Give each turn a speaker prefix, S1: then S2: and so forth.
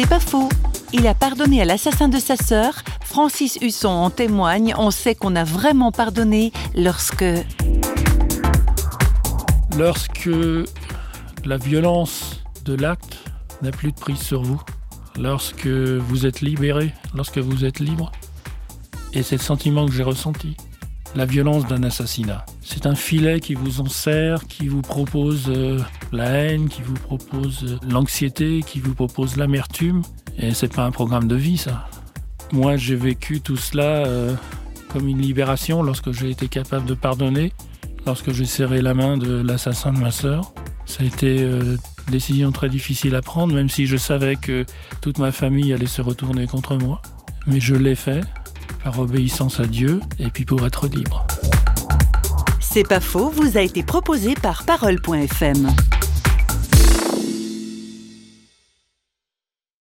S1: C'est pas faux. Il a pardonné à l'assassin de sa sœur. Francis Husson en témoigne. On sait qu'on a vraiment pardonné lorsque...
S2: Lorsque la violence de l'acte n'a plus de prise sur vous. Lorsque vous êtes libéré, lorsque vous êtes libre. Et c'est le sentiment que j'ai ressenti. La violence d'un assassinat. C'est un filet qui vous enserre, qui vous propose euh, la haine, qui vous propose euh, l'anxiété, qui vous propose l'amertume. Et c'est pas un programme de vie, ça. Moi, j'ai vécu tout cela euh, comme une libération lorsque j'ai été capable de pardonner, lorsque j'ai serré la main de l'assassin de ma sœur. Ça a été une décision très difficile à prendre, même si je savais que toute ma famille allait se retourner contre moi. Mais je l'ai fait obéissance à Dieu et puis pour être libre.
S1: C'est pas faux, vous a été proposé par parole.fm.